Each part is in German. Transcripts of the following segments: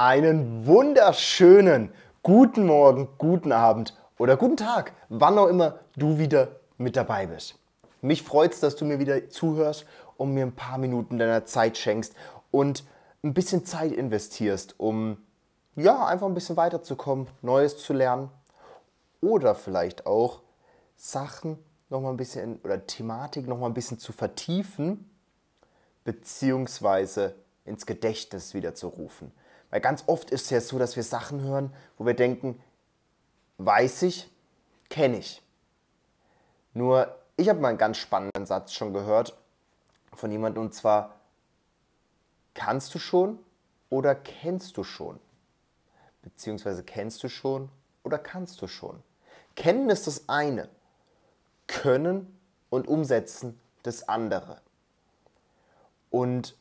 Einen wunderschönen guten Morgen, guten Abend oder guten Tag, wann auch immer du wieder mit dabei bist. Mich freut es, dass du mir wieder zuhörst und mir ein paar Minuten deiner Zeit schenkst und ein bisschen Zeit investierst, um ja, einfach ein bisschen weiterzukommen, Neues zu lernen oder vielleicht auch Sachen noch mal ein bisschen oder Thematik noch mal ein bisschen zu vertiefen beziehungsweise ins Gedächtnis wieder zu rufen. Weil ganz oft ist es ja so, dass wir Sachen hören, wo wir denken, weiß ich, kenne ich. Nur, ich habe mal einen ganz spannenden Satz schon gehört von jemandem und zwar, kannst du schon oder kennst du schon? Beziehungsweise kennst du schon oder kannst du schon? Kennen ist das eine, können und umsetzen das andere. Und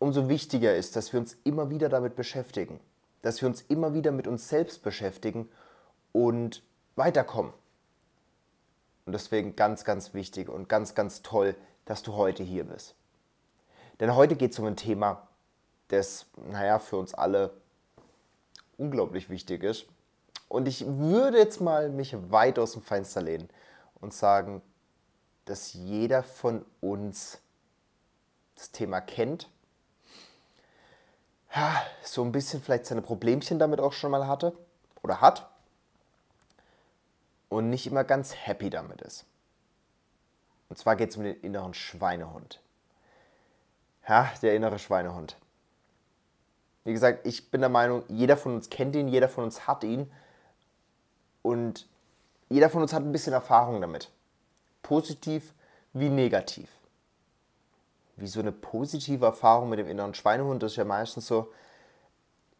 umso wichtiger ist, dass wir uns immer wieder damit beschäftigen, dass wir uns immer wieder mit uns selbst beschäftigen und weiterkommen. Und deswegen ganz, ganz wichtig und ganz, ganz toll, dass du heute hier bist. Denn heute geht es um ein Thema, das, naja, für uns alle unglaublich wichtig ist. Und ich würde jetzt mal mich weit aus dem Fenster lehnen und sagen, dass jeder von uns das Thema kennt, ja, so ein bisschen vielleicht seine Problemchen damit auch schon mal hatte oder hat und nicht immer ganz happy damit ist. Und zwar geht es um den inneren Schweinehund. Ja, der innere Schweinehund. Wie gesagt, ich bin der Meinung, jeder von uns kennt ihn, jeder von uns hat ihn und jeder von uns hat ein bisschen Erfahrung damit. Positiv wie negativ wie so eine positive Erfahrung mit dem inneren Schweinehund. Das ist ja meistens so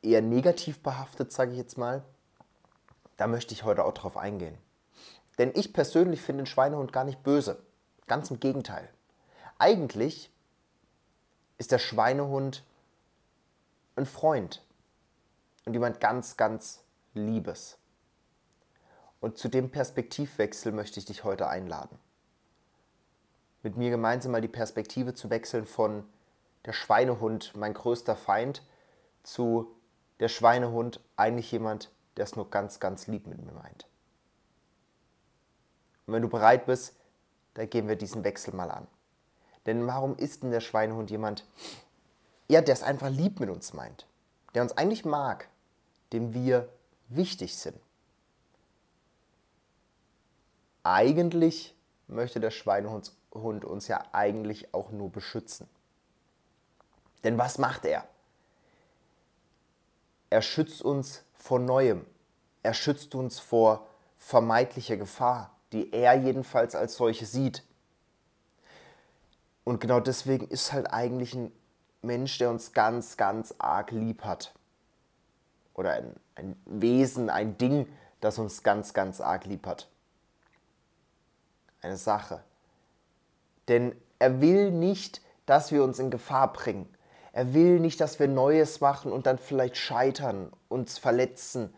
eher negativ behaftet, sage ich jetzt mal. Da möchte ich heute auch drauf eingehen. Denn ich persönlich finde den Schweinehund gar nicht böse. Ganz im Gegenteil. Eigentlich ist der Schweinehund ein Freund und jemand ganz, ganz Liebes. Und zu dem Perspektivwechsel möchte ich dich heute einladen mit mir gemeinsam mal die Perspektive zu wechseln von der Schweinehund, mein größter Feind, zu der Schweinehund, eigentlich jemand, der es nur ganz, ganz lieb mit mir meint. Und wenn du bereit bist, dann gehen wir diesen Wechsel mal an. Denn warum ist denn der Schweinehund jemand, ja, der es einfach lieb mit uns meint, der uns eigentlich mag, dem wir wichtig sind? Eigentlich möchte der Schweinehund Hund uns ja eigentlich auch nur beschützen. Denn was macht er? Er schützt uns vor Neuem. Er schützt uns vor vermeintlicher Gefahr, die er jedenfalls als solche sieht. Und genau deswegen ist halt eigentlich ein Mensch, der uns ganz, ganz arg lieb hat. Oder ein, ein Wesen, ein Ding, das uns ganz, ganz arg lieb hat. Eine Sache. Denn er will nicht, dass wir uns in Gefahr bringen. Er will nicht, dass wir Neues machen und dann vielleicht scheitern, uns verletzen.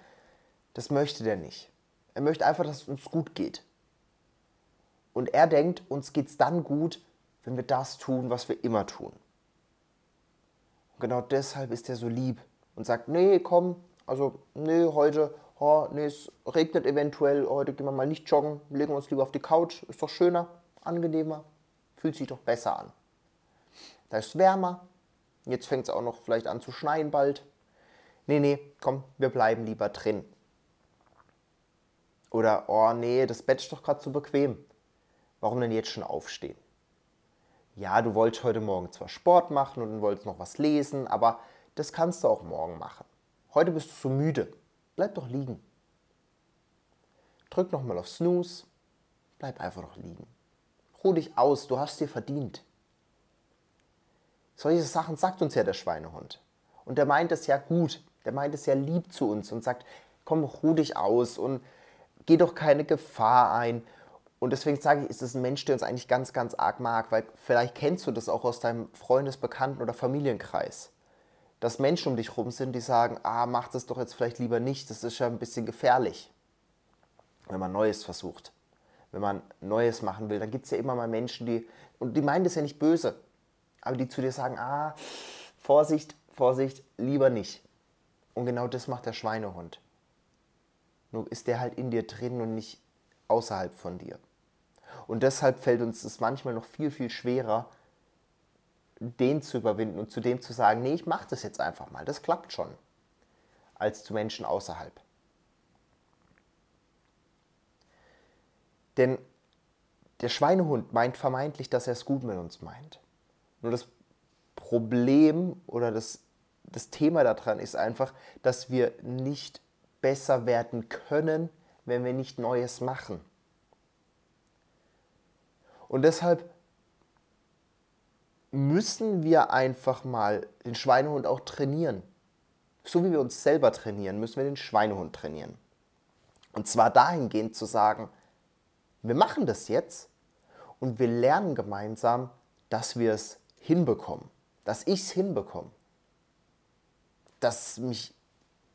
Das möchte der nicht. Er möchte einfach, dass es uns gut geht. Und er denkt, uns geht es dann gut, wenn wir das tun, was wir immer tun. Und genau deshalb ist er so lieb und sagt, nee, komm, also nee, heute, oh, nee, es regnet eventuell, heute gehen wir mal nicht joggen, legen wir uns lieber auf die Couch, ist doch schöner, angenehmer. Fühlt sich doch besser an. Da ist wärmer. Jetzt fängt es auch noch vielleicht an zu schneien bald. Nee, nee, komm, wir bleiben lieber drin. Oder, oh nee, das Bett ist doch gerade zu bequem. Warum denn jetzt schon aufstehen? Ja, du wolltest heute Morgen zwar Sport machen und wolltest noch was lesen, aber das kannst du auch morgen machen. Heute bist du so müde. Bleib doch liegen. Drück nochmal auf Snooze. Bleib einfach noch liegen. Ruh dich aus, du hast dir verdient. Solche Sachen sagt uns ja der Schweinehund. Und der meint es ja gut, der meint es ja lieb zu uns und sagt, komm, ruh dich aus und geh doch keine Gefahr ein. Und deswegen sage ich, ist es ein Mensch, der uns eigentlich ganz, ganz arg mag, weil vielleicht kennst du das auch aus deinem Freundes-, Bekannten- oder Familienkreis. Dass Menschen um dich herum sind, die sagen, ah, mach das doch jetzt vielleicht lieber nicht, das ist ja ein bisschen gefährlich, wenn man Neues versucht wenn man Neues machen will, dann gibt es ja immer mal Menschen, die, und die meinen das ja nicht böse, aber die zu dir sagen, ah, Vorsicht, Vorsicht, lieber nicht. Und genau das macht der Schweinehund. Nur ist der halt in dir drin und nicht außerhalb von dir. Und deshalb fällt uns es manchmal noch viel, viel schwerer, den zu überwinden und zu dem zu sagen, nee, ich mache das jetzt einfach mal, das klappt schon, als zu Menschen außerhalb. Denn der Schweinehund meint vermeintlich, dass er es gut mit uns meint. Nur das Problem oder das, das Thema daran ist einfach, dass wir nicht besser werden können, wenn wir nicht Neues machen. Und deshalb müssen wir einfach mal den Schweinehund auch trainieren. So wie wir uns selber trainieren, müssen wir den Schweinehund trainieren. Und zwar dahingehend zu sagen, wir machen das jetzt und wir lernen gemeinsam, dass wir es hinbekommen, dass ich es hinbekomme, dass ich mich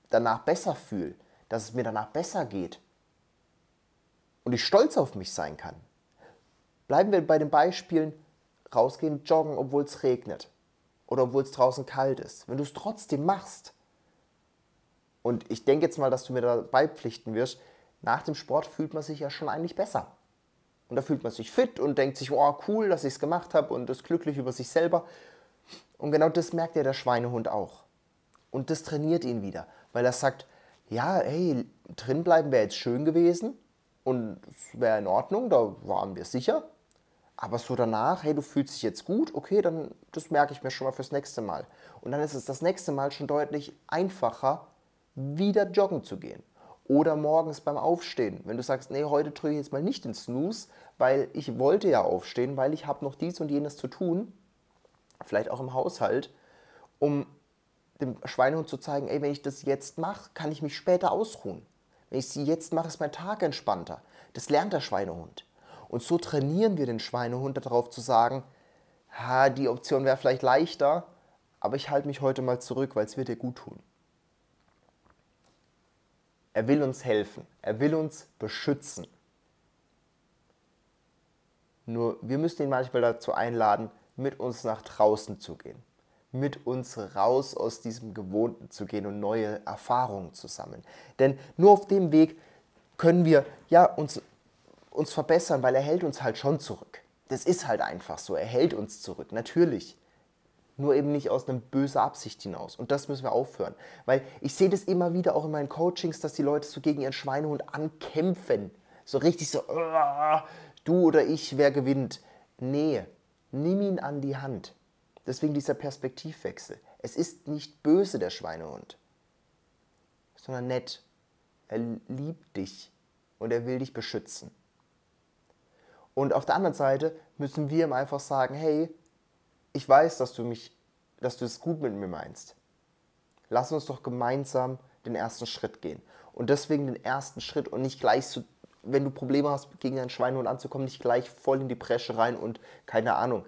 danach besser fühle, dass es mir danach besser geht und ich stolz auf mich sein kann. Bleiben wir bei den Beispielen, rausgehen, joggen, obwohl es regnet oder obwohl es draußen kalt ist. Wenn du es trotzdem machst, und ich denke jetzt mal, dass du mir dabei pflichten wirst, nach dem Sport fühlt man sich ja schon eigentlich besser. Und da fühlt man sich fit und denkt sich, oh cool, dass ich es gemacht habe und ist glücklich über sich selber. Und genau das merkt ja der Schweinehund auch. Und das trainiert ihn wieder, weil er sagt, ja, hey, drin bleiben wäre jetzt schön gewesen und es wäre in Ordnung, da waren wir sicher. Aber so danach, hey, du fühlst dich jetzt gut, okay, dann das merke ich mir schon mal fürs nächste Mal. Und dann ist es das nächste Mal schon deutlich einfacher, wieder joggen zu gehen. Oder morgens beim Aufstehen, wenn du sagst, nee, heute drücke ich jetzt mal nicht den Snooze, weil ich wollte ja aufstehen, weil ich habe noch dies und jenes zu tun, vielleicht auch im Haushalt, um dem Schweinehund zu zeigen, ey, wenn ich das jetzt mache, kann ich mich später ausruhen. Wenn ich sie jetzt mache, ist mein Tag entspannter. Das lernt der Schweinehund. Und so trainieren wir den Schweinehund darauf zu sagen, ha, die Option wäre vielleicht leichter, aber ich halte mich heute mal zurück, weil es wird dir gut tun. Er will uns helfen, er will uns beschützen. Nur wir müssen ihn manchmal dazu einladen, mit uns nach draußen zu gehen, mit uns raus aus diesem Gewohnten zu gehen und neue Erfahrungen zu sammeln. Denn nur auf dem Weg können wir ja uns uns verbessern, weil er hält uns halt schon zurück. Das ist halt einfach so. Er hält uns zurück, natürlich. Nur eben nicht aus einer bösen Absicht hinaus. Und das müssen wir aufhören. Weil ich sehe das immer wieder auch in meinen Coachings, dass die Leute so gegen ihren Schweinehund ankämpfen. So richtig so, du oder ich, wer gewinnt. Nee, nimm ihn an die Hand. Deswegen dieser Perspektivwechsel. Es ist nicht böse, der Schweinehund, sondern nett. Er liebt dich und er will dich beschützen. Und auf der anderen Seite müssen wir ihm einfach sagen, hey, ich weiß, dass du mich, dass du es gut mit mir meinst. Lass uns doch gemeinsam den ersten Schritt gehen. Und deswegen den ersten Schritt und nicht gleich so, wenn du Probleme hast, gegen einen Schweinehund anzukommen, nicht gleich voll in die Bresche rein und keine Ahnung.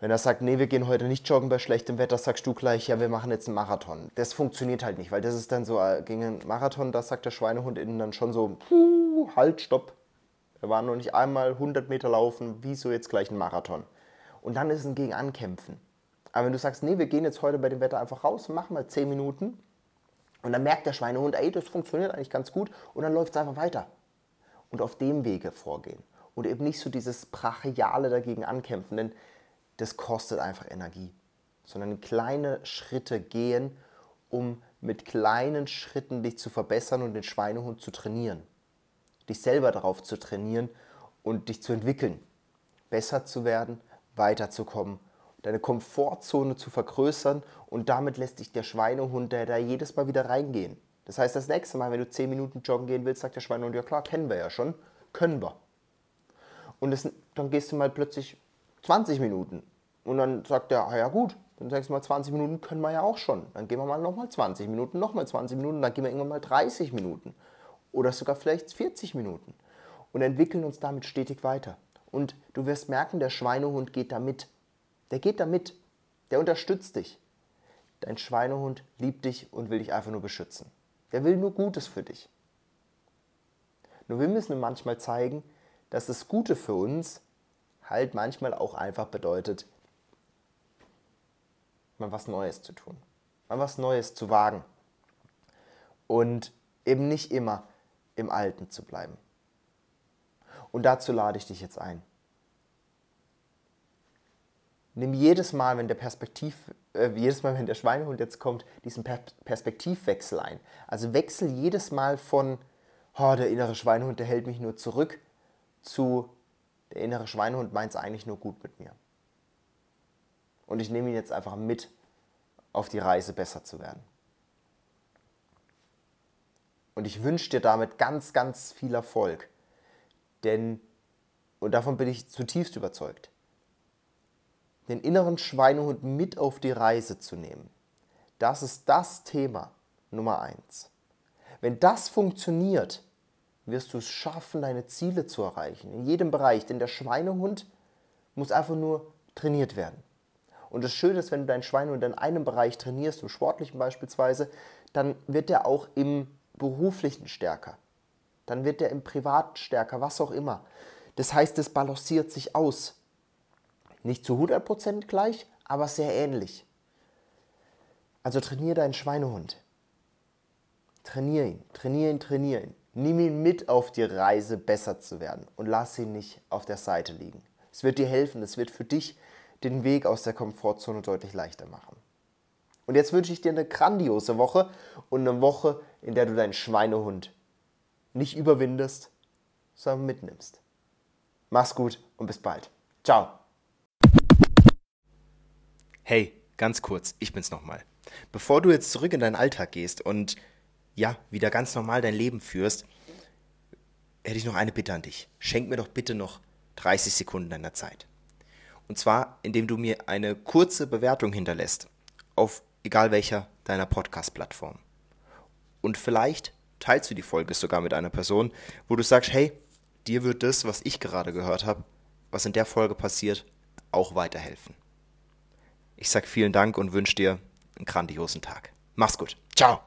Wenn er sagt, nee, wir gehen heute nicht joggen bei schlechtem Wetter, sagst du gleich, ja, wir machen jetzt einen Marathon. Das funktioniert halt nicht, weil das ist dann so, äh, gegen einen Marathon, da sagt der Schweinehund innen dann schon so, halt, stopp, wir waren noch nicht einmal 100 Meter laufen, wieso jetzt gleich ein Marathon? Und dann ist es ein gegen Ankämpfen. Aber wenn du sagst, nee, wir gehen jetzt heute bei dem Wetter einfach raus machen mal 10 Minuten, und dann merkt der Schweinehund, ey, das funktioniert eigentlich ganz gut, und dann läuft es einfach weiter. Und auf dem Wege vorgehen. Und eben nicht so dieses Brachiale dagegen ankämpfen, denn das kostet einfach Energie. Sondern kleine Schritte gehen, um mit kleinen Schritten dich zu verbessern und den Schweinehund zu trainieren dich selber darauf zu trainieren und dich zu entwickeln, besser zu werden, weiterzukommen, deine Komfortzone zu vergrößern und damit lässt dich der Schweinehund der da jedes Mal wieder reingehen. Das heißt, das nächste Mal, wenn du 10 Minuten joggen gehen willst, sagt der Schweinehund, ja klar, kennen wir ja schon, können wir. Und das, dann gehst du mal plötzlich 20 Minuten und dann sagt er, ah ja gut, dann sagst du mal 20 Minuten können wir ja auch schon. Dann gehen wir mal nochmal 20 Minuten, nochmal 20 Minuten, dann gehen wir irgendwann mal 30 Minuten oder sogar vielleicht 40 Minuten und entwickeln uns damit stetig weiter. Und du wirst merken, der Schweinehund geht da mit. Der geht da mit. Der unterstützt dich. Dein Schweinehund liebt dich und will dich einfach nur beschützen. Der will nur Gutes für dich. Nur wir müssen manchmal zeigen, dass das Gute für uns halt manchmal auch einfach bedeutet, mal was Neues zu tun. mal was Neues zu wagen. Und eben nicht immer im Alten zu bleiben. Und dazu lade ich dich jetzt ein. Nimm jedes Mal, wenn der Perspektiv, äh, jedes Mal, wenn der Schweinehund jetzt kommt, diesen per Perspektivwechsel ein. Also wechsel jedes Mal von, oh, der innere Schweinehund, der hält mich nur zurück, zu, der innere Schweinehund meint es eigentlich nur gut mit mir. Und ich nehme ihn jetzt einfach mit auf die Reise, besser zu werden. Und ich wünsche dir damit ganz, ganz viel Erfolg. Denn, und davon bin ich zutiefst überzeugt, den inneren Schweinehund mit auf die Reise zu nehmen, das ist das Thema Nummer eins. Wenn das funktioniert, wirst du es schaffen, deine Ziele zu erreichen. In jedem Bereich. Denn der Schweinehund muss einfach nur trainiert werden. Und das Schöne ist, wenn du deinen Schweinehund in einem Bereich trainierst, im Sportlichen beispielsweise, dann wird der auch im Beruflichen stärker. Dann wird der im Privaten stärker, was auch immer. Das heißt, es balanciert sich aus. Nicht zu 100% gleich, aber sehr ähnlich. Also trainiere deinen Schweinehund. Trainier ihn, trainier ihn, trainier ihn. Nimm ihn mit auf die Reise, besser zu werden und lass ihn nicht auf der Seite liegen. Es wird dir helfen, es wird für dich den Weg aus der Komfortzone deutlich leichter machen. Und jetzt wünsche ich dir eine grandiose Woche und eine Woche, in der du deinen Schweinehund nicht überwindest, sondern mitnimmst. Mach's gut und bis bald. Ciao. Hey, ganz kurz, ich bin's nochmal. Bevor du jetzt zurück in deinen Alltag gehst und ja, wieder ganz normal dein Leben führst, hätte ich noch eine Bitte an dich. Schenk mir doch bitte noch 30 Sekunden deiner Zeit. Und zwar, indem du mir eine kurze Bewertung hinterlässt auf egal welcher deiner Podcast-Plattform. Und vielleicht teilst du die Folge sogar mit einer Person, wo du sagst, hey, dir wird das, was ich gerade gehört habe, was in der Folge passiert, auch weiterhelfen. Ich sage vielen Dank und wünsche dir einen grandiosen Tag. Mach's gut. Ciao.